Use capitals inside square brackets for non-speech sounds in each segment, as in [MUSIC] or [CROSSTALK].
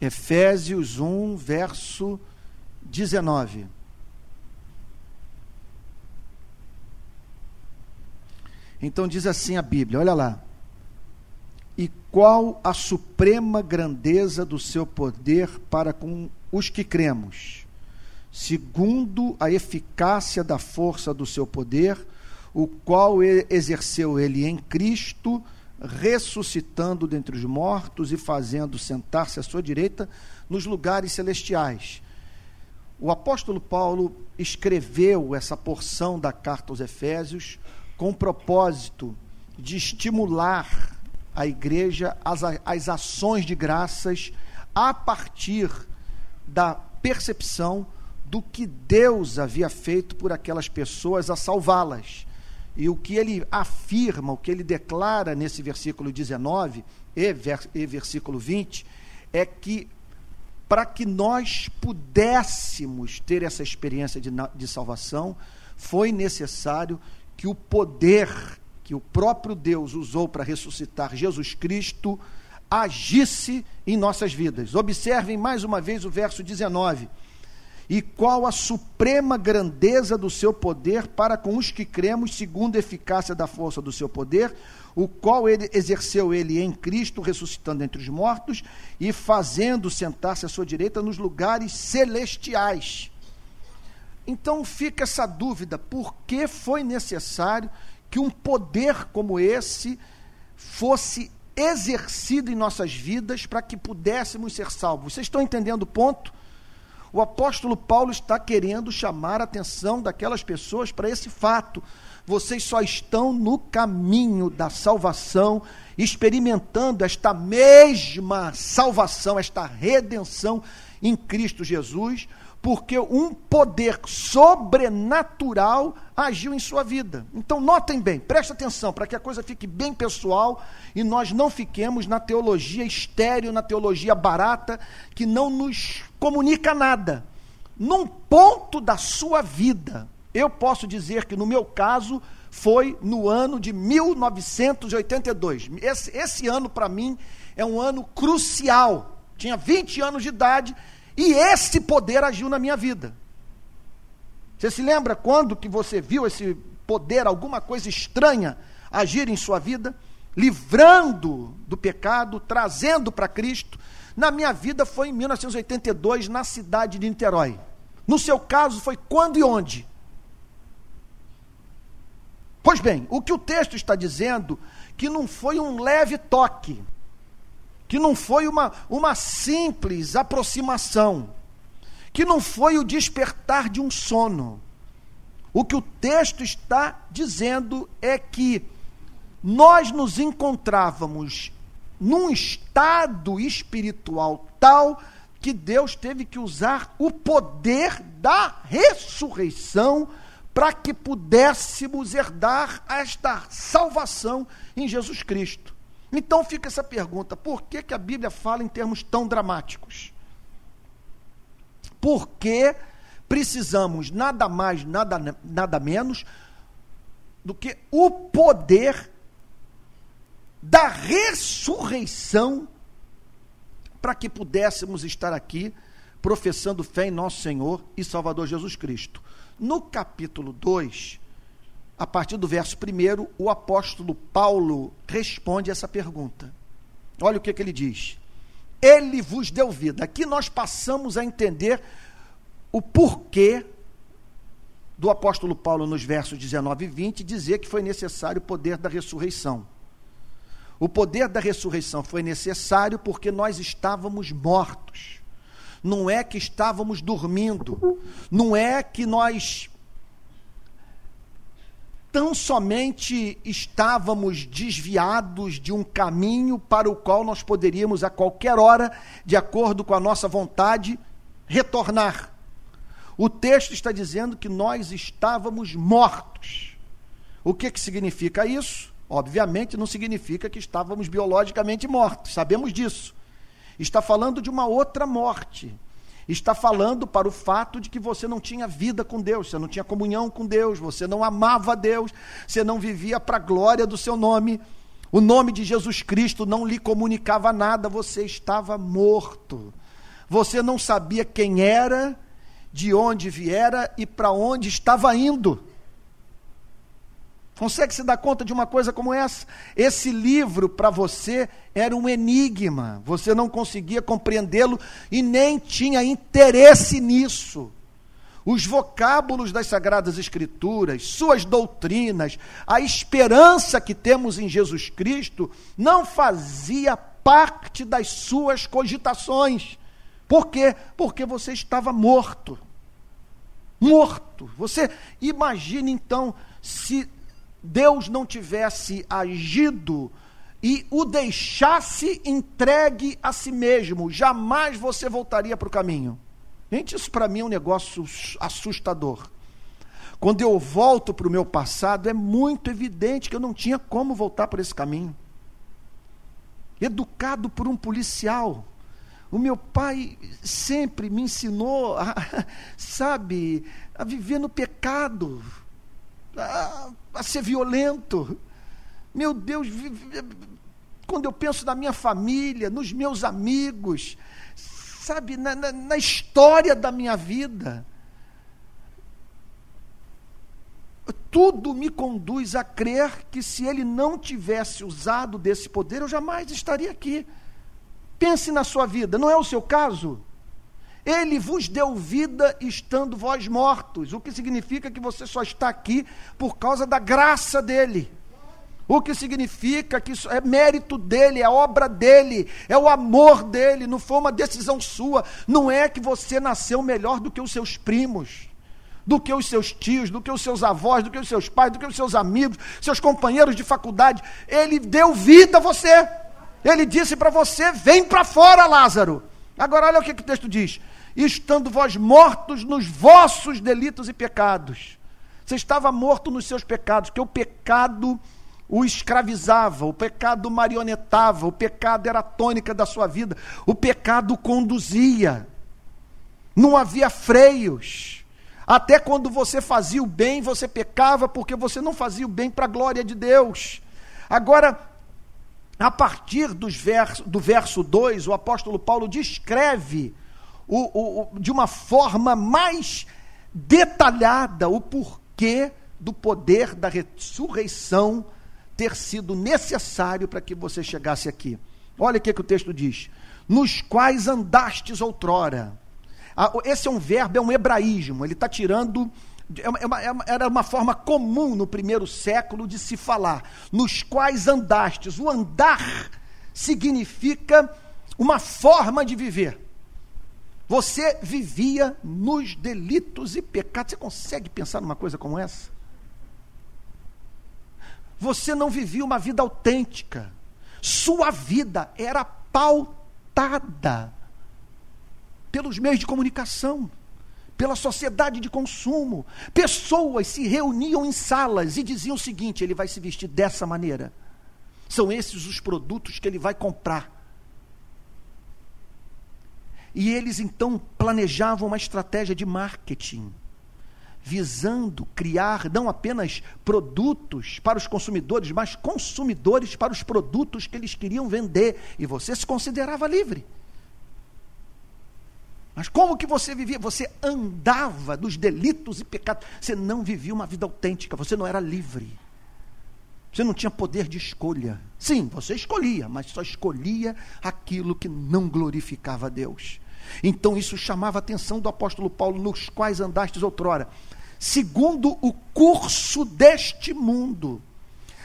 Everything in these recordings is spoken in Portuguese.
Efésios 1, verso 19. Então diz assim a Bíblia, olha lá. E qual a suprema grandeza do seu poder para com os que cremos, segundo a eficácia da força do seu poder, o qual exerceu ele em Cristo, ressuscitando dentre os mortos e fazendo sentar-se à sua direita nos lugares celestiais. O apóstolo Paulo escreveu essa porção da carta aos Efésios com o propósito de estimular a igreja às, às ações de graças a partir da percepção do que Deus havia feito por aquelas pessoas a salvá-las. E o que ele afirma, o que ele declara nesse versículo 19 e, vers e versículo 20, é que para que nós pudéssemos ter essa experiência de, de salvação, foi necessário que o poder que o próprio Deus usou para ressuscitar Jesus Cristo agisse em nossas vidas. Observem mais uma vez o verso 19. E qual a suprema grandeza do seu poder para com os que cremos, segundo a eficácia da força do seu poder, o qual ele exerceu ele em Cristo, ressuscitando entre os mortos e fazendo sentar-se à sua direita nos lugares celestiais. Então fica essa dúvida: por que foi necessário que um poder como esse fosse exercido em nossas vidas para que pudéssemos ser salvos. Vocês estão entendendo o ponto? O apóstolo Paulo está querendo chamar a atenção daquelas pessoas para esse fato. Vocês só estão no caminho da salvação, experimentando esta mesma salvação, esta redenção em Cristo Jesus, porque um poder sobrenatural agiu em sua vida. Então, notem bem, preste atenção, para que a coisa fique bem pessoal e nós não fiquemos na teologia estéreo, na teologia barata, que não nos comunica nada. Num ponto da sua vida, eu posso dizer que no meu caso foi no ano de 1982. Esse, esse ano, para mim, é um ano crucial. Tinha 20 anos de idade e esse poder agiu na minha vida. Você se lembra quando que você viu esse poder, alguma coisa estranha agir em sua vida, livrando do pecado, trazendo para Cristo? Na minha vida foi em 1982, na cidade de Niterói. No seu caso, foi quando e onde? Pois bem, o que o texto está dizendo que não foi um leve toque, que não foi uma, uma simples aproximação, que não foi o despertar de um sono. O que o texto está dizendo é que nós nos encontrávamos num estado espiritual tal que Deus teve que usar o poder da ressurreição para que pudéssemos herdar esta salvação em Jesus Cristo. Então fica essa pergunta: por que, que a Bíblia fala em termos tão dramáticos? Porque precisamos nada mais, nada, nada menos do que o poder da ressurreição para que pudéssemos estar aqui professando fé em nosso Senhor e Salvador Jesus Cristo. No capítulo 2, a partir do verso 1, o apóstolo Paulo responde essa pergunta. Olha o que, que ele diz. Ele vos deu vida. Aqui nós passamos a entender o porquê do apóstolo Paulo, nos versos 19 e 20, dizer que foi necessário o poder da ressurreição. O poder da ressurreição foi necessário porque nós estávamos mortos. Não é que estávamos dormindo. Não é que nós tão somente estávamos desviados de um caminho para o qual nós poderíamos a qualquer hora, de acordo com a nossa vontade, retornar. O texto está dizendo que nós estávamos mortos. O que, que significa isso? Obviamente não significa que estávamos biologicamente mortos, sabemos disso. Está falando de uma outra morte está falando para o fato de que você não tinha vida com Deus, você não tinha comunhão com Deus, você não amava Deus, você não vivia para a glória do seu nome. O nome de Jesus Cristo não lhe comunicava nada, você estava morto. você não sabia quem era, de onde viera e para onde estava indo. Consegue se dar conta de uma coisa como essa? Esse livro para você era um enigma, você não conseguia compreendê-lo e nem tinha interesse nisso. Os vocábulos das Sagradas Escrituras, suas doutrinas, a esperança que temos em Jesus Cristo, não fazia parte das suas cogitações. Por quê? Porque você estava morto. Morto. Você imagine então se Deus não tivesse agido e o deixasse entregue a si mesmo, jamais você voltaria para o caminho. Gente, isso para mim é um negócio assustador. Quando eu volto para o meu passado, é muito evidente que eu não tinha como voltar por esse caminho. Educado por um policial. O meu pai sempre me ensinou, a, [LAUGHS] sabe, a viver no pecado a, a ser violento. Meu Deus, quando eu penso na minha família, nos meus amigos, sabe, na, na, na história da minha vida, tudo me conduz a crer que se ele não tivesse usado desse poder, eu jamais estaria aqui. Pense na sua vida, não é o seu caso? Ele vos deu vida estando vós mortos, o que significa que você só está aqui por causa da graça dele. O que significa que isso é mérito dele, é obra dele, é o amor dele, não foi uma decisão sua. Não é que você nasceu melhor do que os seus primos, do que os seus tios, do que os seus avós, do que os seus pais, do que os seus amigos, seus companheiros de faculdade. Ele deu vida a você. Ele disse para você: vem para fora, Lázaro. Agora, olha o que, que o texto diz: estando vós mortos nos vossos delitos e pecados. Você estava morto nos seus pecados, que o pecado o escravizava, o pecado marionetava, o pecado era a tônica da sua vida, o pecado conduzia. Não havia freios. Até quando você fazia o bem, você pecava porque você não fazia o bem para a glória de Deus. Agora, a partir dos do verso 2, o apóstolo Paulo descreve o, o, de uma forma mais detalhada o porquê do poder da ressurreição ter sido necessário para que você chegasse aqui. Olha o que, que o texto diz: nos quais andastes outrora. Ah, esse é um verbo, é um hebraísmo, ele está tirando. É uma, é uma, era uma forma comum no primeiro século de se falar. Nos quais andastes. O andar significa uma forma de viver. Você vivia nos delitos e pecados. Você consegue pensar numa coisa como essa? Você não vivia uma vida autêntica. Sua vida era pautada pelos meios de comunicação, pela sociedade de consumo. Pessoas se reuniam em salas e diziam o seguinte: ele vai se vestir dessa maneira. São esses os produtos que ele vai comprar. E eles então planejavam uma estratégia de marketing, visando criar não apenas produtos para os consumidores, mas consumidores para os produtos que eles queriam vender. E você se considerava livre. Mas como que você vivia? Você andava dos delitos e pecados. Você não vivia uma vida autêntica, você não era livre. Você não tinha poder de escolha. Sim, você escolhia, mas só escolhia aquilo que não glorificava a Deus. Então isso chamava a atenção do apóstolo Paulo, nos quais andastes outrora, segundo o curso deste mundo.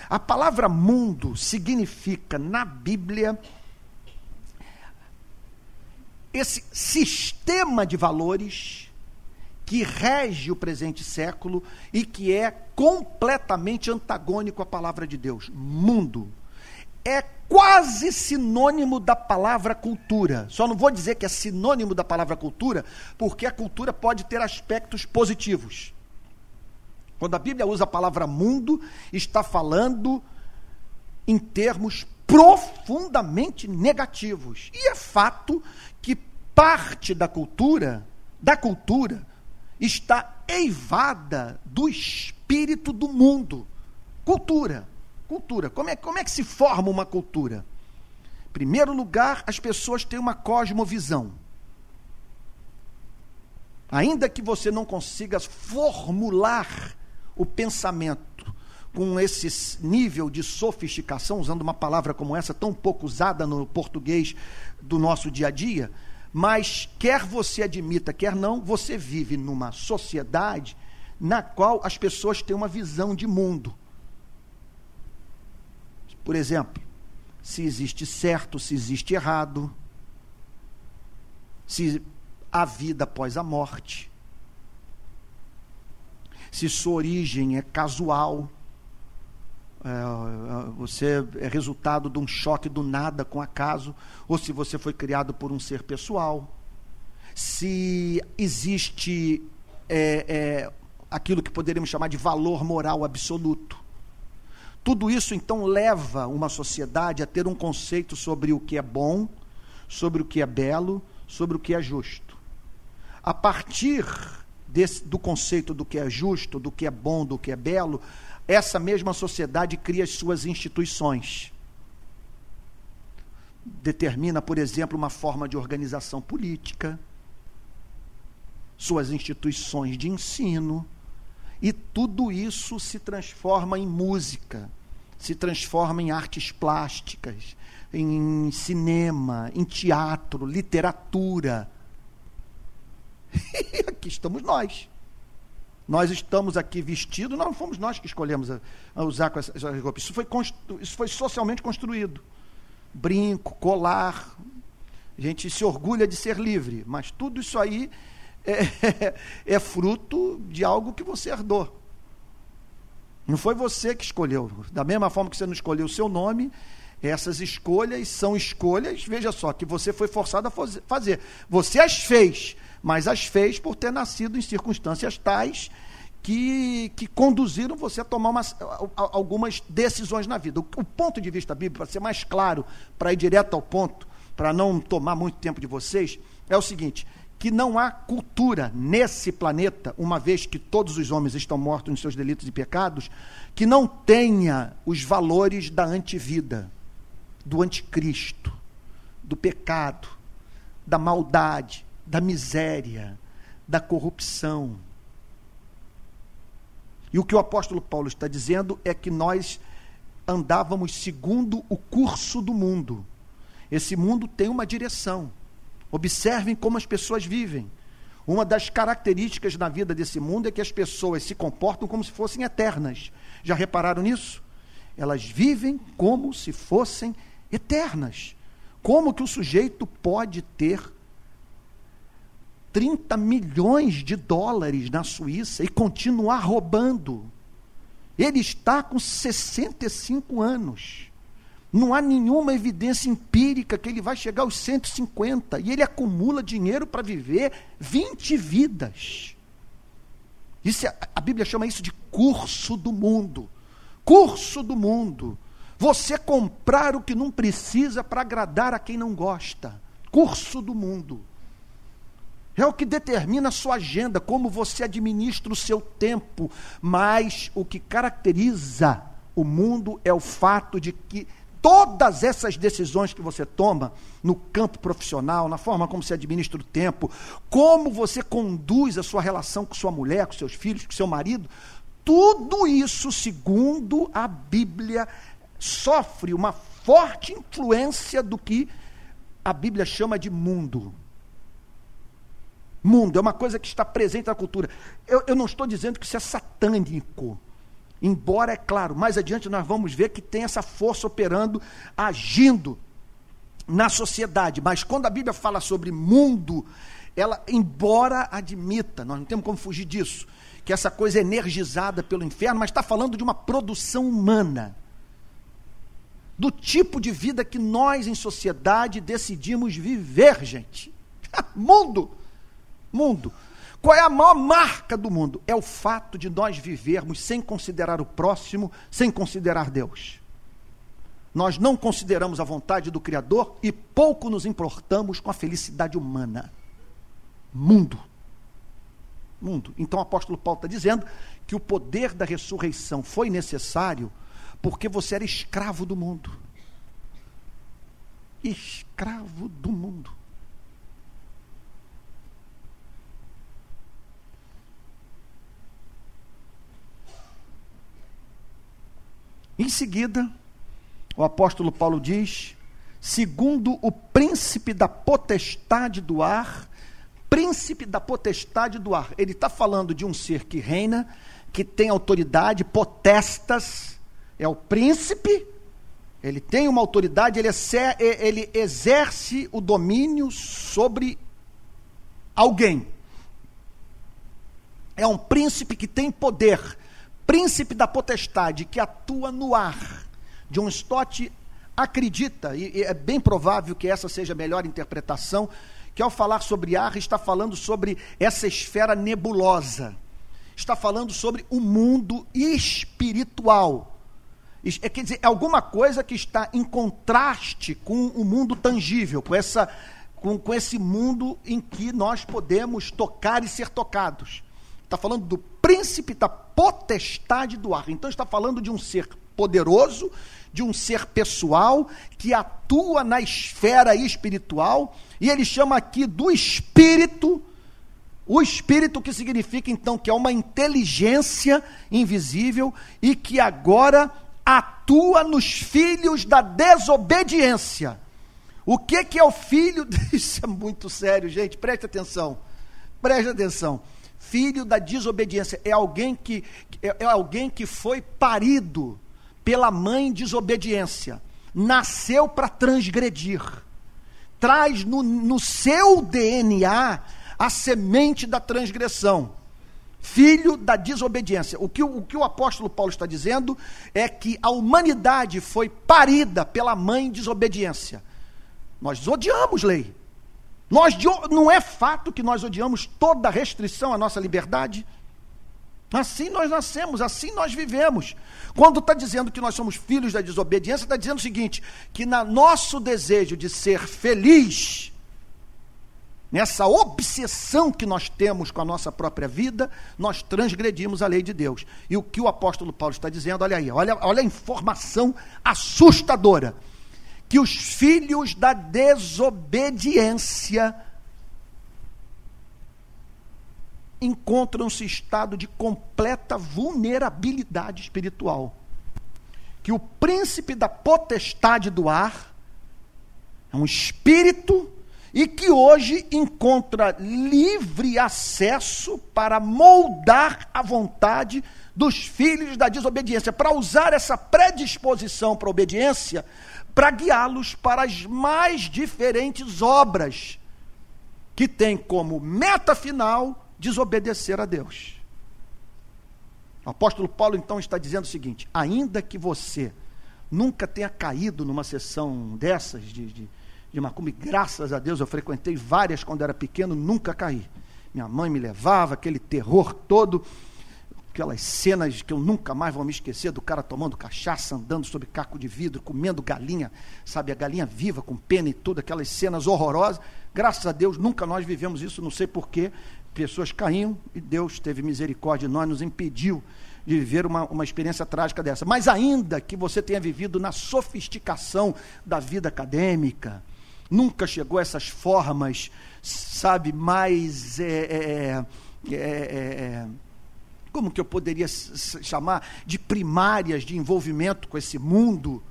A palavra mundo significa, na Bíblia, esse sistema de valores que rege o presente século e que é completamente antagônico à palavra de Deus. Mundo é quase sinônimo da palavra cultura. Só não vou dizer que é sinônimo da palavra cultura, porque a cultura pode ter aspectos positivos. Quando a Bíblia usa a palavra mundo, está falando em termos profundamente negativos. E é fato que parte da cultura, da cultura, está eivada do espírito do mundo. Cultura. Cultura. Como é, como é que se forma uma cultura? Em primeiro lugar, as pessoas têm uma cosmovisão. Ainda que você não consiga formular o pensamento com esse nível de sofisticação, usando uma palavra como essa, tão pouco usada no português do nosso dia a dia, mas quer você admita, quer não, você vive numa sociedade na qual as pessoas têm uma visão de mundo. Por exemplo, se existe certo, se existe errado, se há vida após a morte, se sua origem é casual, é, você é resultado de um choque do nada com acaso, ou se você foi criado por um ser pessoal, se existe é, é, aquilo que poderíamos chamar de valor moral absoluto. Tudo isso então leva uma sociedade a ter um conceito sobre o que é bom, sobre o que é belo, sobre o que é justo. A partir desse, do conceito do que é justo, do que é bom, do que é belo, essa mesma sociedade cria as suas instituições. Determina, por exemplo, uma forma de organização política, suas instituições de ensino, e tudo isso se transforma em música, se transforma em artes plásticas, em cinema, em teatro, literatura. [LAUGHS] E aqui estamos nós. Nós estamos aqui vestidos, não fomos nós que escolhemos a, a usar com essa, essa roupa. Isso foi, isso foi socialmente construído. Brinco, colar. A gente se orgulha de ser livre, mas tudo isso aí é, [LAUGHS] é fruto de algo que você herdou. Não foi você que escolheu. Da mesma forma que você não escolheu o seu nome, essas escolhas são escolhas, veja só, que você foi forçado a fazer. Você as fez, mas as fez por ter nascido em circunstâncias tais que, que conduziram você a tomar umas, algumas decisões na vida. O, o ponto de vista bíblico, para ser mais claro, para ir direto ao ponto, para não tomar muito tempo de vocês, é o seguinte: que não há cultura nesse planeta, uma vez que todos os homens estão mortos nos seus delitos e pecados, que não tenha os valores da antivida, do anticristo, do pecado, da maldade, da miséria, da corrupção. E o que o apóstolo Paulo está dizendo é que nós andávamos segundo o curso do mundo. Esse mundo tem uma direção Observem como as pessoas vivem. Uma das características na vida desse mundo é que as pessoas se comportam como se fossem eternas. Já repararam nisso? Elas vivem como se fossem eternas. Como que o sujeito pode ter 30 milhões de dólares na Suíça e continuar roubando? Ele está com 65 anos. Não há nenhuma evidência empírica que ele vai chegar aos 150 e ele acumula dinheiro para viver 20 vidas. Isso é, a Bíblia chama isso de curso do mundo. Curso do mundo. Você comprar o que não precisa para agradar a quem não gosta. Curso do mundo. É o que determina a sua agenda, como você administra o seu tempo. Mas o que caracteriza o mundo é o fato de que todas essas decisões que você toma no campo profissional, na forma como você administra o tempo, como você conduz a sua relação com sua mulher, com seus filhos, com seu marido, tudo isso, segundo a Bíblia, sofre uma forte influência do que a Bíblia chama de mundo. Mundo é uma coisa que está presente na cultura. Eu, eu não estou dizendo que isso é satânico. Embora, é claro, mais adiante nós vamos ver que tem essa força operando, agindo na sociedade. Mas quando a Bíblia fala sobre mundo, ela, embora admita, nós não temos como fugir disso, que essa coisa é energizada pelo inferno, mas está falando de uma produção humana. Do tipo de vida que nós em sociedade decidimos viver, gente. [LAUGHS] mundo. Mundo. Qual é a maior marca do mundo? É o fato de nós vivermos sem considerar o próximo, sem considerar Deus. Nós não consideramos a vontade do Criador e pouco nos importamos com a felicidade humana. Mundo. Mundo. Então o apóstolo Paulo está dizendo que o poder da ressurreição foi necessário porque você era escravo do mundo. Escravo do mundo. Em seguida, o apóstolo Paulo diz: segundo o príncipe da potestade do ar, príncipe da potestade do ar. Ele está falando de um ser que reina, que tem autoridade, potestas, é o príncipe, ele tem uma autoridade, ele, ele exerce o domínio sobre alguém. É um príncipe que tem poder, príncipe da potestade, que atua no ar. John Stott acredita, e é bem provável que essa seja a melhor interpretação, que ao falar sobre ar, está falando sobre essa esfera nebulosa. Está falando sobre o mundo espiritual. É, quer dizer, é alguma coisa que está em contraste com o mundo tangível, com, essa, com, com esse mundo em que nós podemos tocar e ser tocados. Está falando do príncipe da potestade do ar. Então está falando de um ser poderoso, de um ser pessoal que atua na esfera espiritual, e ele chama aqui do espírito, o espírito que significa então que é uma inteligência invisível e que agora atua nos filhos da desobediência. O que, que é o filho? [LAUGHS] Isso é muito sério, gente, preste atenção. Preste atenção filho da desobediência, é alguém que é, é alguém que foi parido pela mãe desobediência, nasceu para transgredir, traz no, no seu DNA a semente da transgressão filho da desobediência. O que o, que o apóstolo Paulo está dizendo é que a humanidade foi parida pela mãe desobediência. Nós odiamos lei. Nós não é fato que nós odiamos toda restrição à nossa liberdade. Assim nós nascemos, assim nós vivemos. Quando está dizendo que nós somos filhos da desobediência, está dizendo o seguinte: que na nosso desejo de ser feliz, nessa obsessão que nós temos com a nossa própria vida, nós transgredimos a lei de Deus. E o que o apóstolo Paulo está dizendo, olha aí, olha, olha a informação assustadora que os filhos da desobediência encontram-se em estado de completa vulnerabilidade espiritual. Que o príncipe da potestade do ar é um espírito e que hoje encontra livre acesso para moldar a vontade dos filhos da desobediência, para usar essa predisposição para a obediência para guiá-los para as mais diferentes obras, que tem como meta final desobedecer a Deus. O apóstolo Paulo então está dizendo o seguinte: ainda que você nunca tenha caído numa sessão dessas de, de, de macumba, graças a Deus eu frequentei várias quando era pequeno, nunca caí. Minha mãe me levava, aquele terror todo aquelas cenas que eu nunca mais vou me esquecer do cara tomando cachaça, andando sobre caco de vidro, comendo galinha, sabe, a galinha viva com pena e tudo, aquelas cenas horrorosas. Graças a Deus nunca nós vivemos isso, não sei porquê. Pessoas caíam e Deus teve misericórdia de nós, nos impediu de viver uma, uma experiência trágica dessa. Mas ainda que você tenha vivido na sofisticação da vida acadêmica, nunca chegou a essas formas, sabe, mais. É, é, é, como que eu poderia chamar, de primárias de envolvimento com esse mundo,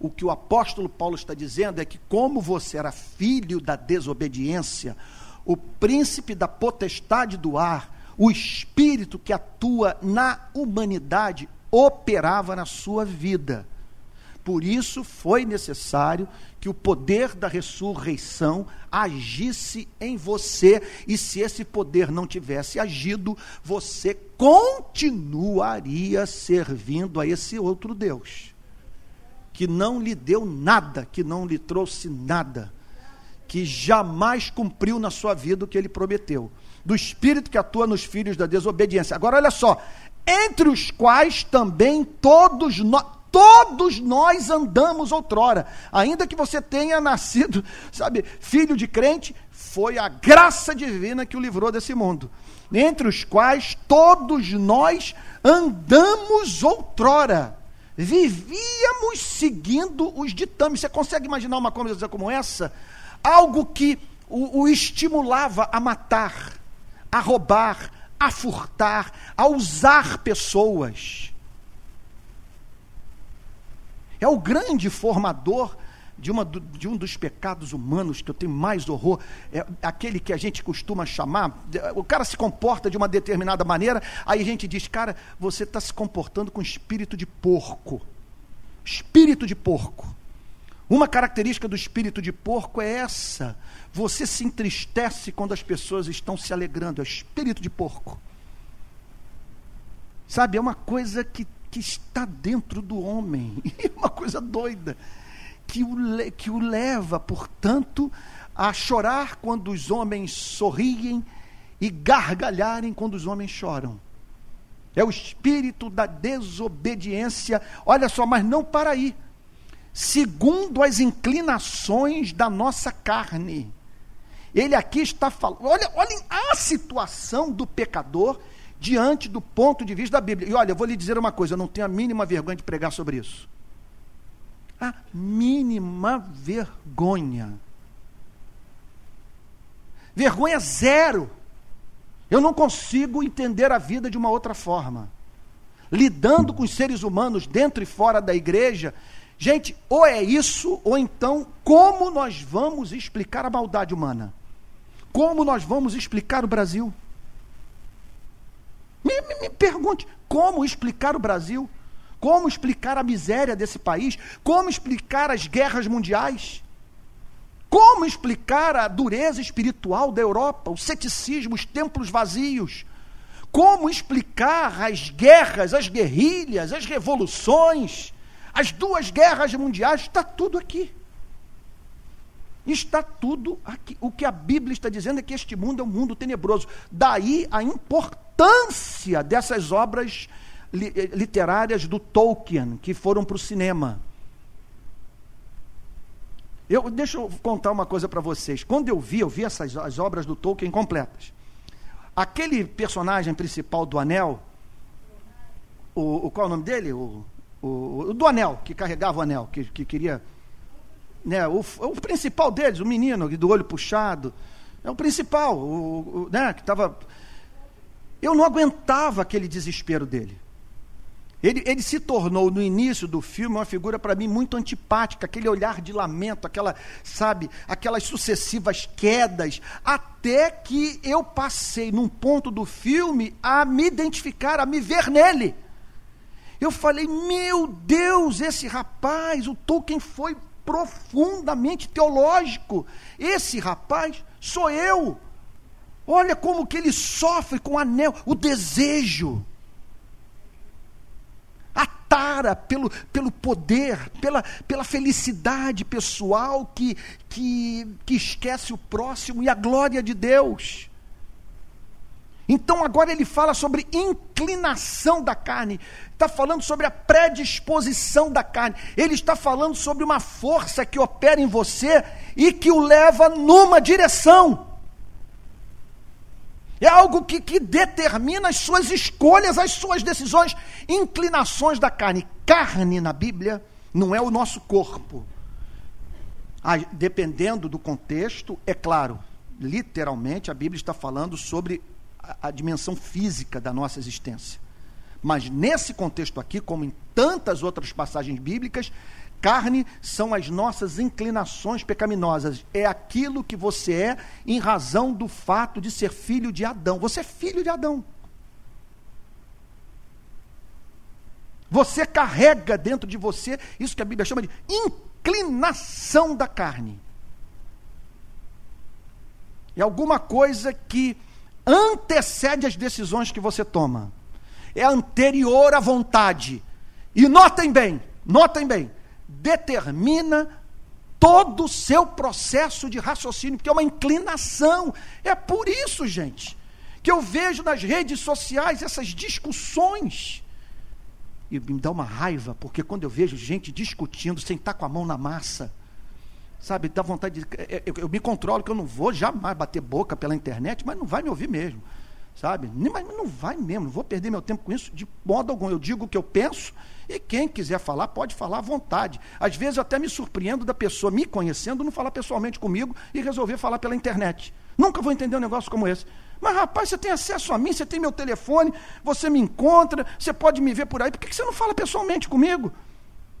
o que o apóstolo Paulo está dizendo é que, como você era filho da desobediência, o príncipe da potestade do ar, o espírito que atua na humanidade, operava na sua vida. Por isso foi necessário que o poder da ressurreição agisse em você, e se esse poder não tivesse agido, você continuaria servindo a esse outro Deus, que não lhe deu nada, que não lhe trouxe nada, que jamais cumpriu na sua vida o que ele prometeu. Do espírito que atua nos filhos da desobediência. Agora, olha só, entre os quais também todos nós Todos nós andamos outrora, ainda que você tenha nascido, [LAUGHS] sabe, filho de crente, foi a graça divina que o livrou desse mundo, entre os quais todos nós andamos outrora, vivíamos seguindo os ditames. Você consegue imaginar uma coisa como essa? Algo que o, o estimulava a matar, a roubar, a furtar, a usar pessoas é o grande formador de, uma, de um dos pecados humanos que eu tenho mais horror, é aquele que a gente costuma chamar, o cara se comporta de uma determinada maneira, aí a gente diz, cara, você está se comportando com espírito de porco. Espírito de porco. Uma característica do espírito de porco é essa. Você se entristece quando as pessoas estão se alegrando. É o espírito de porco. Sabe, é uma coisa que, que está dentro do homem. [LAUGHS] É uma coisa doida que o, que o leva, portanto, a chorar quando os homens sorriem e gargalharem quando os homens choram. É o espírito da desobediência. Olha só, mas não para aí. Segundo as inclinações da nossa carne. Ele aqui está falando. Olha, olhem a situação do pecador diante do ponto de vista da Bíblia. E olha, eu vou lhe dizer uma coisa: eu não tenho a mínima vergonha de pregar sobre isso a mínima vergonha. Vergonha zero. Eu não consigo entender a vida de uma outra forma. Lidando com os seres humanos dentro e fora da igreja, gente, ou é isso, ou então como nós vamos explicar a maldade humana? Como nós vamos explicar o Brasil? Me, me, me pergunte, como explicar o Brasil? Como explicar a miséria desse país? Como explicar as guerras mundiais? Como explicar a dureza espiritual da Europa, o ceticismo, os templos vazios? Como explicar as guerras, as guerrilhas, as revoluções, as duas guerras mundiais? Está tudo aqui. Está tudo aqui. O que a Bíblia está dizendo é que este mundo é um mundo tenebroso. Daí a importância dessas obras eh, literárias do Tolkien que foram para o cinema. Eu, deixa eu contar uma coisa para vocês. Quando eu vi, eu vi essas as obras do Tolkien completas. Aquele personagem principal do Anel, o, o qual é o nome dele? O, o, o, do Anel, que carregava o anel, que, que queria. Né, o, o principal deles, o menino do olho puxado, é o principal, o, o né, que estava. Eu não aguentava aquele desespero dele. Ele, ele se tornou, no início do filme, uma figura para mim muito antipática, aquele olhar de lamento, aquela, sabe, aquelas sucessivas quedas, até que eu passei num ponto do filme a me identificar, a me ver nele. Eu falei, meu Deus, esse rapaz, o Tolkien foi profundamente teológico. Esse rapaz sou eu. Olha como que ele sofre com o anel, o desejo a tara pelo, pelo poder, pela, pela felicidade pessoal que, que, que esquece o próximo e a glória de Deus. Então agora ele fala sobre inclinação da carne, está falando sobre a predisposição da carne, ele está falando sobre uma força que opera em você e que o leva numa direção. É algo que, que determina as suas escolhas, as suas decisões, inclinações da carne. Carne na Bíblia não é o nosso corpo. Ah, dependendo do contexto, é claro, literalmente a Bíblia está falando sobre a, a dimensão física da nossa existência. Mas nesse contexto aqui, como em tantas outras passagens bíblicas, Carne são as nossas inclinações pecaminosas. É aquilo que você é em razão do fato de ser filho de Adão. Você é filho de Adão. Você carrega dentro de você isso que a Bíblia chama de inclinação da carne. É alguma coisa que antecede as decisões que você toma. É anterior à vontade. E notem bem, notem bem, determina todo o seu processo de raciocínio, porque é uma inclinação. É por isso, gente, que eu vejo nas redes sociais essas discussões. E me dá uma raiva, porque quando eu vejo gente discutindo sem estar com a mão na massa, sabe, dá vontade de. Eu, eu me controlo que eu não vou jamais bater boca pela internet, mas não vai me ouvir mesmo sabe? Mas não vai mesmo, não vou perder meu tempo com isso de modo algum. Eu digo o que eu penso e quem quiser falar pode falar à vontade. Às vezes eu até me surpreendo da pessoa me conhecendo não falar pessoalmente comigo e resolver falar pela internet. Nunca vou entender um negócio como esse. Mas rapaz, você tem acesso a mim, você tem meu telefone, você me encontra, você pode me ver por aí, por que você não fala pessoalmente comigo?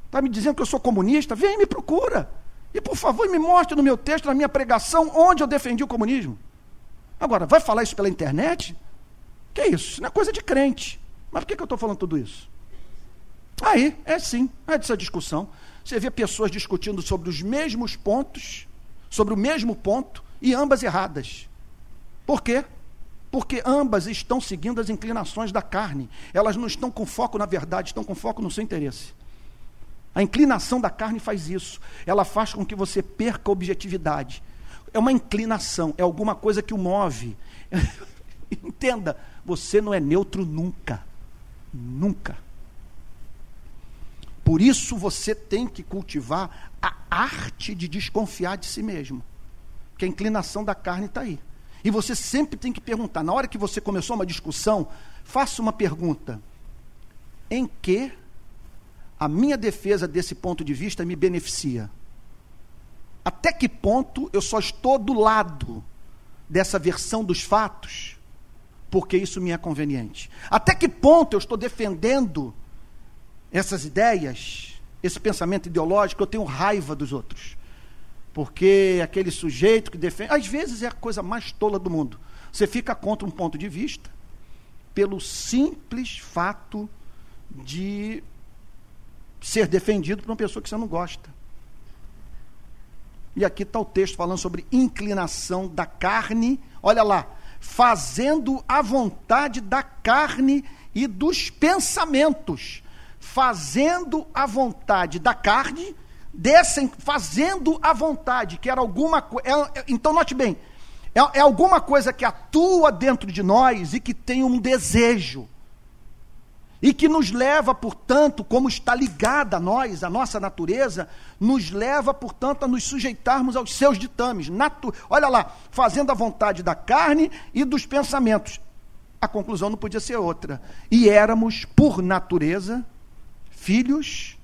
Está me dizendo que eu sou comunista? Vem e me procura. E por favor, me mostre no meu texto, na minha pregação, onde eu defendi o comunismo. Agora, vai falar isso pela internet? Que é isso? Isso não é coisa de crente. Mas por que, que eu estou falando tudo isso? Aí, é sim, é dessa discussão. Você vê pessoas discutindo sobre os mesmos pontos, sobre o mesmo ponto, e ambas erradas. Por quê? Porque ambas estão seguindo as inclinações da carne. Elas não estão com foco na verdade, estão com foco no seu interesse. A inclinação da carne faz isso. Ela faz com que você perca a objetividade. É uma inclinação, é alguma coisa que o move. [LAUGHS] Entenda, você não é neutro nunca. Nunca. Por isso você tem que cultivar a arte de desconfiar de si mesmo. Porque a inclinação da carne está aí. E você sempre tem que perguntar, na hora que você começou uma discussão, faça uma pergunta: em que a minha defesa desse ponto de vista me beneficia? Até que ponto eu só estou do lado dessa versão dos fatos porque isso me é conveniente? Até que ponto eu estou defendendo essas ideias, esse pensamento ideológico, eu tenho raiva dos outros? Porque aquele sujeito que defende. Às vezes é a coisa mais tola do mundo. Você fica contra um ponto de vista pelo simples fato de ser defendido por uma pessoa que você não gosta. E aqui está o texto falando sobre inclinação da carne. Olha lá, fazendo a vontade da carne e dos pensamentos. Fazendo a vontade da carne descem fazendo a vontade, que era alguma coisa. É, é, então, note bem, é, é alguma coisa que atua dentro de nós e que tem um desejo. E que nos leva, portanto, como está ligada a nós, a nossa natureza, nos leva, portanto, a nos sujeitarmos aos seus ditames. Natu Olha lá, fazendo a vontade da carne e dos pensamentos. A conclusão não podia ser outra. E éramos, por natureza, filhos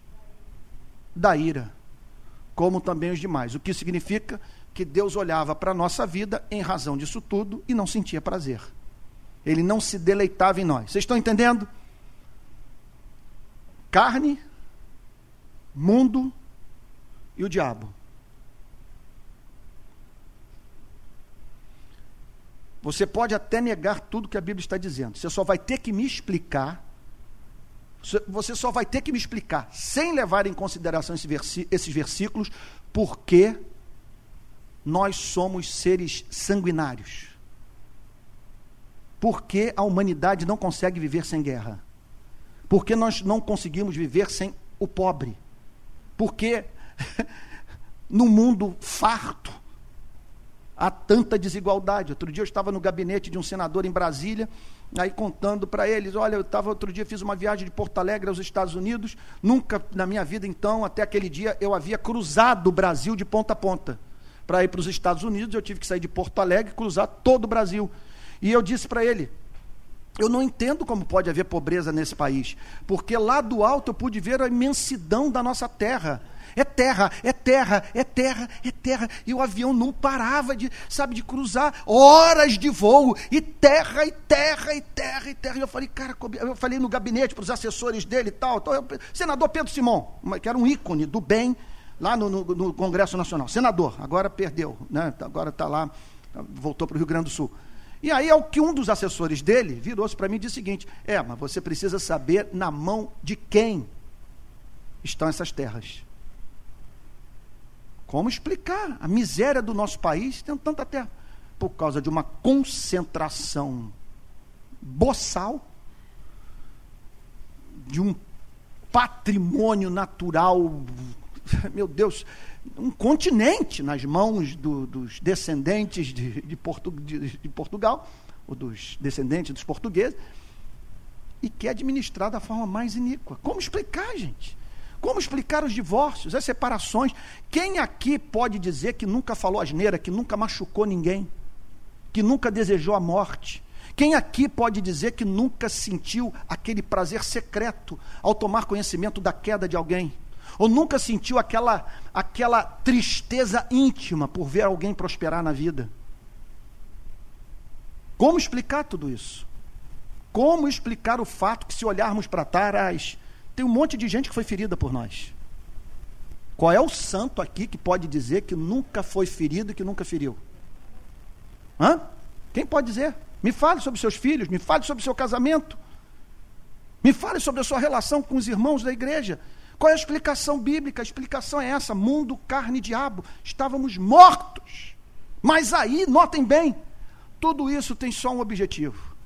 da ira como também os demais. O que significa que Deus olhava para a nossa vida em razão disso tudo e não sentia prazer. Ele não se deleitava em nós. Vocês estão entendendo? Carne, mundo e o diabo. Você pode até negar tudo que a Bíblia está dizendo. Você só vai ter que me explicar você só vai ter que me explicar, sem levar em consideração esse esses versículos, por que nós somos seres sanguinários. Por que a humanidade não consegue viver sem guerra? Por que nós não conseguimos viver sem o pobre? Porque [LAUGHS] no mundo farto há tanta desigualdade. Outro dia eu estava no gabinete de um senador em Brasília aí contando para eles, olha, eu estava outro dia, fiz uma viagem de Porto Alegre aos Estados Unidos, nunca na minha vida, então, até aquele dia, eu havia cruzado o Brasil de ponta a ponta. Para ir para os Estados Unidos, eu tive que sair de Porto Alegre cruzar todo o Brasil. E eu disse para ele, eu não entendo como pode haver pobreza nesse país, porque lá do alto eu pude ver a imensidão da nossa terra. É terra, é terra, é terra, é terra. E o avião não parava de, sabe, de cruzar horas de voo, e terra, e terra, e terra, e terra. E eu falei, cara, eu falei no gabinete para os assessores dele e tal. Senador Pedro Simão, que era um ícone do bem lá no, no, no Congresso Nacional. Senador, agora perdeu, né? agora está lá, voltou para o Rio Grande do Sul. E aí é o que um dos assessores dele virou-se para mim e disse o seguinte: é, mas você precisa saber na mão de quem estão essas terras. Como explicar a miséria do nosso país tendo tanta terra? Por causa de uma concentração boçal, de um patrimônio natural, [LAUGHS] meu Deus, um continente nas mãos do, dos descendentes de, de, Portu, de, de Portugal, ou dos descendentes dos portugueses, e que é administrado da forma mais iníqua. Como explicar, gente? Como explicar os divórcios, as separações? Quem aqui pode dizer que nunca falou asneira, que nunca machucou ninguém, que nunca desejou a morte? Quem aqui pode dizer que nunca sentiu aquele prazer secreto ao tomar conhecimento da queda de alguém? Ou nunca sentiu aquela, aquela tristeza íntima por ver alguém prosperar na vida? Como explicar tudo isso? Como explicar o fato que, se olharmos para trás, tem um monte de gente que foi ferida por nós. Qual é o santo aqui que pode dizer que nunca foi ferido e que nunca feriu? Hã? Quem pode dizer? Me fale sobre seus filhos, me fale sobre seu casamento. Me fale sobre a sua relação com os irmãos da igreja. Qual é a explicação bíblica? A explicação é essa: mundo, carne e diabo. Estávamos mortos. Mas aí, notem bem, tudo isso tem só um objetivo: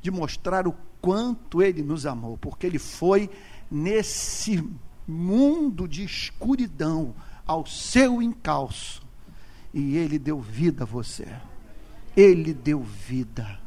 de mostrar o quanto ele nos amou, porque ele foi nesse mundo de escuridão ao seu encalço e ele deu vida a você. Ele deu vida.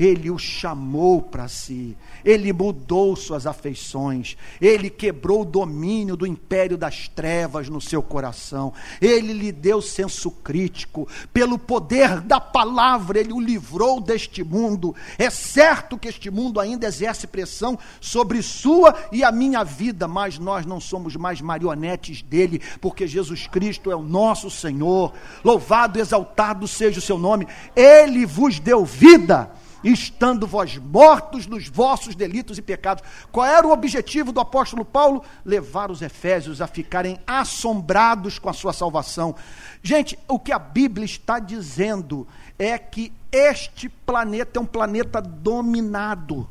Ele o chamou para si, ele mudou suas afeições, ele quebrou o domínio do império das trevas no seu coração, ele lhe deu senso crítico, pelo poder da palavra, ele o livrou deste mundo. É certo que este mundo ainda exerce pressão sobre sua e a minha vida, mas nós não somos mais marionetes dele, porque Jesus Cristo é o nosso Senhor. Louvado exaltado seja o seu nome, ele vos deu vida estando vós mortos nos vossos delitos e pecados. Qual era o objetivo do apóstolo Paulo? Levar os efésios a ficarem assombrados com a sua salvação. Gente, o que a Bíblia está dizendo é que este planeta é um planeta dominado.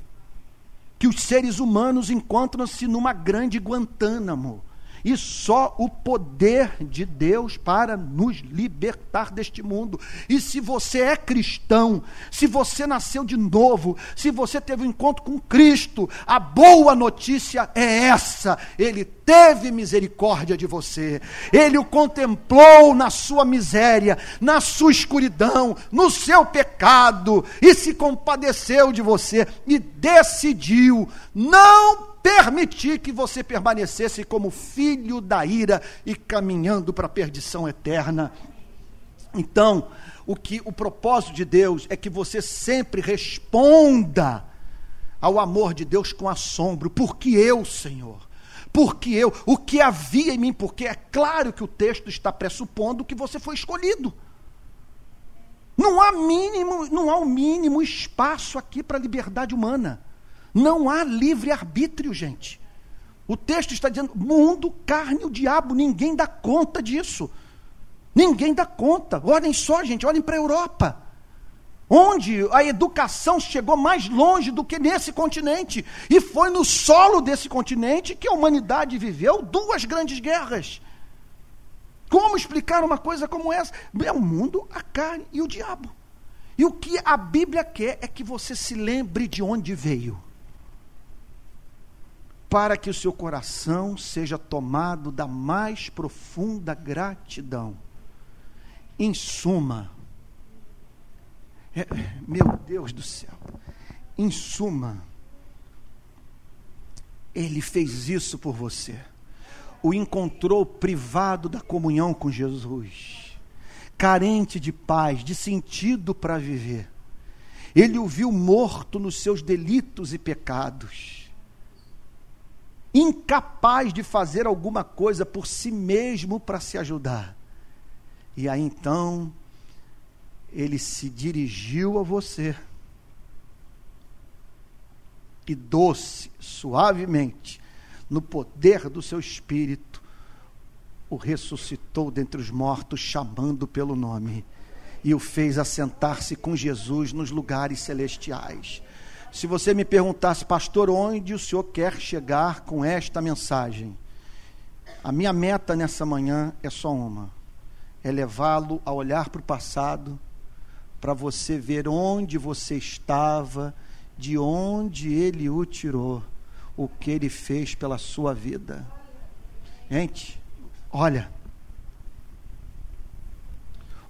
Que os seres humanos encontram-se numa grande Guantánamo e só o poder de Deus para nos libertar deste mundo. E se você é cristão, se você nasceu de novo, se você teve um encontro com Cristo, a boa notícia é essa: Ele teve misericórdia de você, Ele o contemplou na sua miséria, na sua escuridão, no seu pecado, e se compadeceu de você e decidiu não permitir que você permanecesse como filho da ira e caminhando para a perdição eterna. Então, o que o propósito de Deus é que você sempre responda ao amor de Deus com assombro, porque eu, Senhor, porque eu, o que havia em mim, porque é claro que o texto está pressupondo que você foi escolhido. Não há mínimo, não há o mínimo espaço aqui para a liberdade humana. Não há livre-arbítrio, gente. O texto está dizendo: mundo, carne, o diabo, ninguém dá conta disso. Ninguém dá conta. Olhem só, gente, olhem para a Europa. Onde a educação chegou mais longe do que nesse continente. E foi no solo desse continente que a humanidade viveu duas grandes guerras. Como explicar uma coisa como essa? É o mundo, a carne e o diabo. E o que a Bíblia quer é que você se lembre de onde veio para que o seu coração seja tomado da mais profunda gratidão. Em suma, é, meu Deus do céu, em suma, ele fez isso por você. O encontrou privado da comunhão com Jesus, carente de paz, de sentido para viver. Ele o viu morto nos seus delitos e pecados incapaz de fazer alguma coisa por si mesmo para se ajudar. E aí então, ele se dirigiu a você e doce, suavemente, no poder do seu espírito, o ressuscitou dentre os mortos, chamando pelo nome, e o fez assentar-se com Jesus nos lugares celestiais. Se você me perguntasse, pastor, onde o senhor quer chegar com esta mensagem? A minha meta nessa manhã é só uma: é levá-lo a olhar para o passado, para você ver onde você estava, de onde ele o tirou, o que ele fez pela sua vida. Gente, olha,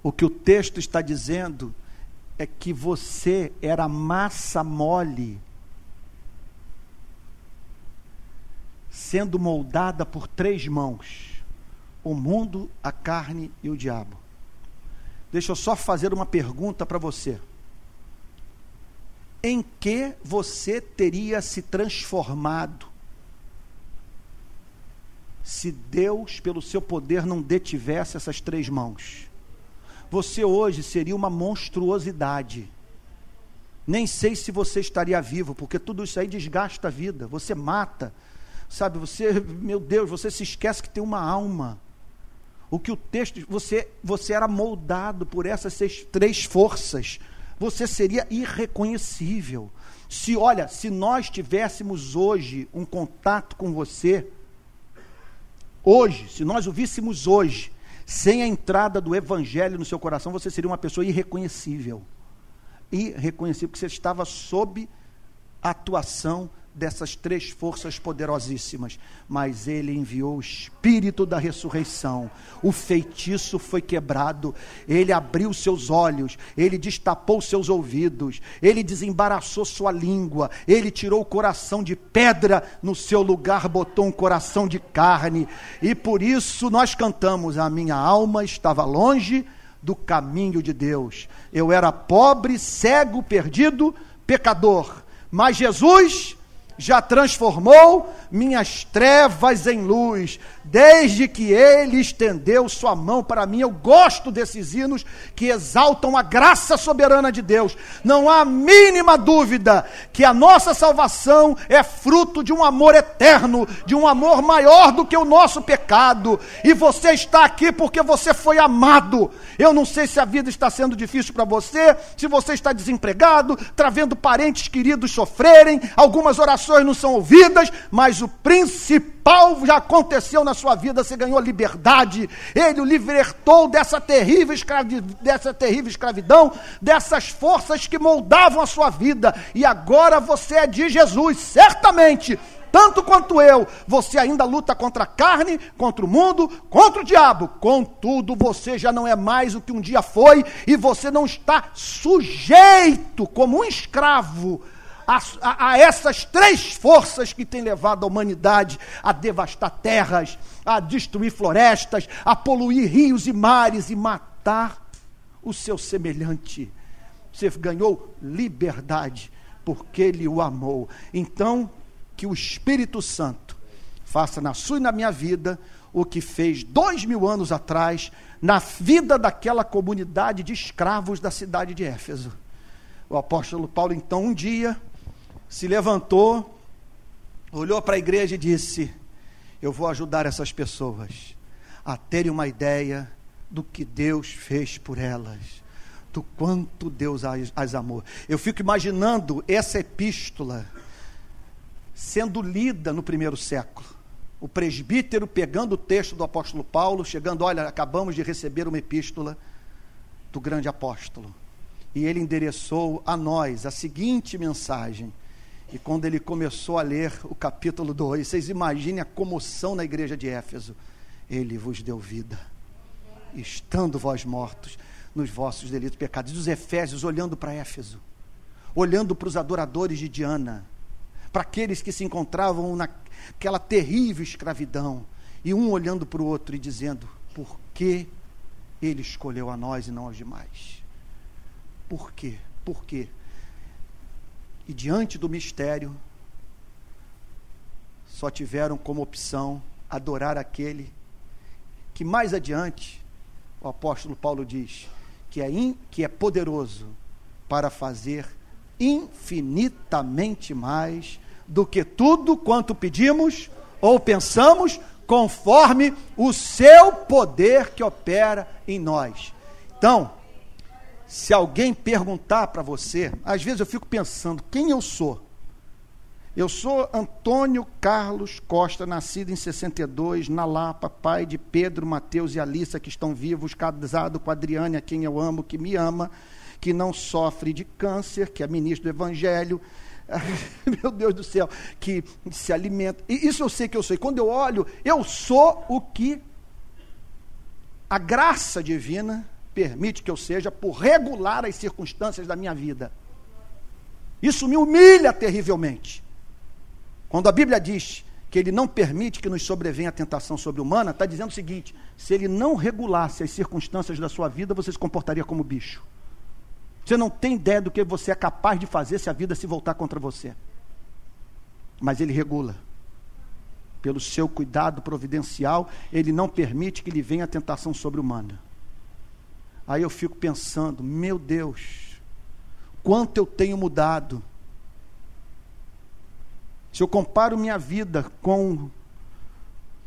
o que o texto está dizendo é que você era massa mole, sendo moldada por três mãos: o mundo, a carne e o diabo. Deixa eu só fazer uma pergunta para você. Em que você teria se transformado se Deus, pelo seu poder, não detivesse essas três mãos? Você hoje seria uma monstruosidade. Nem sei se você estaria vivo, porque tudo isso aí desgasta a vida, você mata. Sabe, você, meu Deus, você se esquece que tem uma alma. O que o texto, você, você era moldado por essas seis, três forças. Você seria irreconhecível. Se, olha, se nós tivéssemos hoje um contato com você, hoje, se nós o víssemos hoje, sem a entrada do evangelho no seu coração, você seria uma pessoa irreconhecível. Irreconhecível, porque você estava sob a atuação dessas três forças poderosíssimas, mas ele enviou o espírito da ressurreição. O feitiço foi quebrado, ele abriu seus olhos, ele destapou seus ouvidos, ele desembaraçou sua língua, ele tirou o coração de pedra no seu lugar, botou um coração de carne, e por isso nós cantamos: A minha alma estava longe do caminho de Deus. Eu era pobre, cego, perdido, pecador. Mas Jesus já transformou minhas trevas em luz, desde que ele estendeu sua mão para mim. Eu gosto desses hinos que exaltam a graça soberana de Deus. Não há mínima dúvida que a nossa salvação é fruto de um amor eterno, de um amor maior do que o nosso pecado. E você está aqui porque você foi amado. Eu não sei se a vida está sendo difícil para você, se você está desempregado, travendo parentes queridos sofrerem, algumas orações não são ouvidas, mas o principal já aconteceu na sua vida, você ganhou liberdade, ele o libertou dessa terrível, escravi, dessa terrível escravidão, dessas forças que moldavam a sua vida, e agora você é de Jesus, certamente. Tanto quanto eu, você ainda luta contra a carne, contra o mundo, contra o diabo. Contudo, você já não é mais o que um dia foi e você não está sujeito como um escravo a, a, a, essas três forças que têm levado a humanidade a devastar terras, a destruir florestas, a poluir rios e mares e matar o seu semelhante. Você ganhou liberdade porque ele o amou. Então, que o Espírito Santo faça na sua e na minha vida o que fez dois mil anos atrás na vida daquela comunidade de escravos da cidade de Éfeso. O apóstolo Paulo, então, um dia, se levantou, olhou para a igreja e disse: Eu vou ajudar essas pessoas a terem uma ideia do que Deus fez por elas, do quanto Deus as, amou. Eu fico imaginando essa epístola sendo lida no primeiro século. O presbítero pegando o texto do apóstolo Paulo, chegando, olha, acabamos de receber uma epístola do grande apóstolo. E ele endereçou a nós a seguinte mensagem: e quando ele começou a ler o capítulo 2, vocês imaginem a comoção na igreja de Éfeso. Ele vos deu vida, estando vós mortos nos vossos delitos e pecados. E os Efésios olhando para Éfeso, olhando para os adoradores de Diana, para aqueles que se encontravam naquela terrível escravidão, e um olhando para o outro e dizendo: por que ele escolheu a nós e não aos demais? Por quê? Por quê? E diante do mistério, só tiveram como opção adorar aquele que mais adiante o apóstolo Paulo diz que é, in, que é poderoso para fazer infinitamente mais do que tudo quanto pedimos ou pensamos, conforme o seu poder que opera em nós. Então, se alguém perguntar para você, às vezes eu fico pensando, quem eu sou? Eu sou Antônio Carlos Costa, nascido em 62, na Lapa, pai de Pedro, Mateus e Alissa, que estão vivos, casado com a Adriane, a quem eu amo, que me ama, que não sofre de câncer, que é ministro do Evangelho, [LAUGHS] meu Deus do céu, que se alimenta. E isso eu sei que eu sou. E quando eu olho, eu sou o que a graça divina permite que eu seja por regular as circunstâncias da minha vida. Isso me humilha terrivelmente. Quando a Bíblia diz que ele não permite que nos sobrevenha a tentação sobre-humana, está dizendo o seguinte: se ele não regulasse as circunstâncias da sua vida, você se comportaria como bicho. Você não tem ideia do que você é capaz de fazer se a vida se voltar contra você. Mas ele regula. Pelo seu cuidado providencial, ele não permite que lhe venha a tentação sobre-humana. Aí eu fico pensando, meu Deus, quanto eu tenho mudado. Se eu comparo minha vida com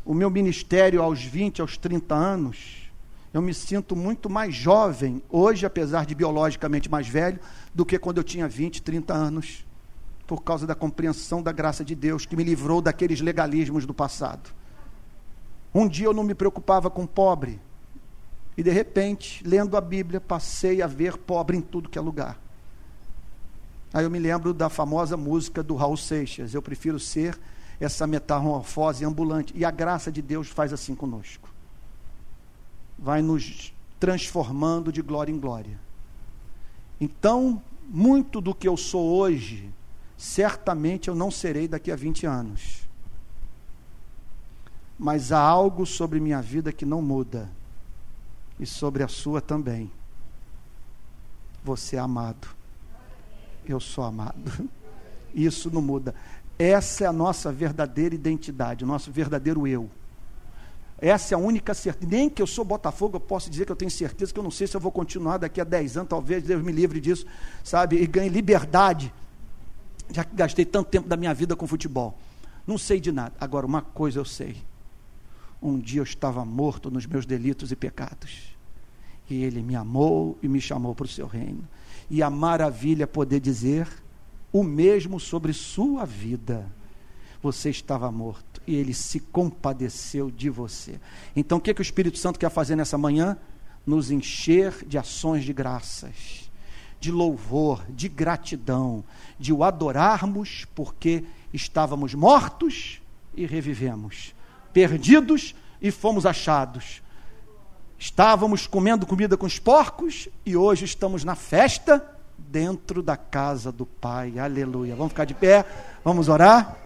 o meu ministério aos 20, aos 30 anos, eu me sinto muito mais jovem hoje, apesar de biologicamente mais velho, do que quando eu tinha 20, 30 anos, por causa da compreensão da graça de Deus que me livrou daqueles legalismos do passado. Um dia eu não me preocupava com pobre, e de repente, lendo a Bíblia, passei a ver pobre em tudo que é lugar. Aí eu me lembro da famosa música do Raul Seixas: Eu prefiro ser essa metamorfose ambulante. E a graça de Deus faz assim conosco. Vai nos transformando de glória em glória. Então, muito do que eu sou hoje, certamente eu não serei daqui a 20 anos. Mas há algo sobre minha vida que não muda, e sobre a sua também. Você é amado, eu sou amado. [LAUGHS] Isso não muda. Essa é a nossa verdadeira identidade, o nosso verdadeiro eu. Essa é a única certeza. Nem que eu sou Botafogo, eu posso dizer que eu tenho certeza que eu não sei se eu vou continuar daqui a 10 anos, talvez Deus me livre disso, sabe? E ganhe liberdade. Já que gastei tanto tempo da minha vida com futebol. Não sei de nada. Agora, uma coisa eu sei. Um dia eu estava morto nos meus delitos e pecados. E Ele me amou e me chamou para o seu reino. E a maravilha poder dizer o mesmo sobre sua vida. Você estava morto e ele se compadeceu de você. Então, o que, é que o Espírito Santo quer fazer nessa manhã? Nos encher de ações de graças, de louvor, de gratidão, de o adorarmos porque estávamos mortos e revivemos, perdidos e fomos achados. Estávamos comendo comida com os porcos e hoje estamos na festa dentro da casa do Pai. Aleluia. Vamos ficar de pé, vamos orar.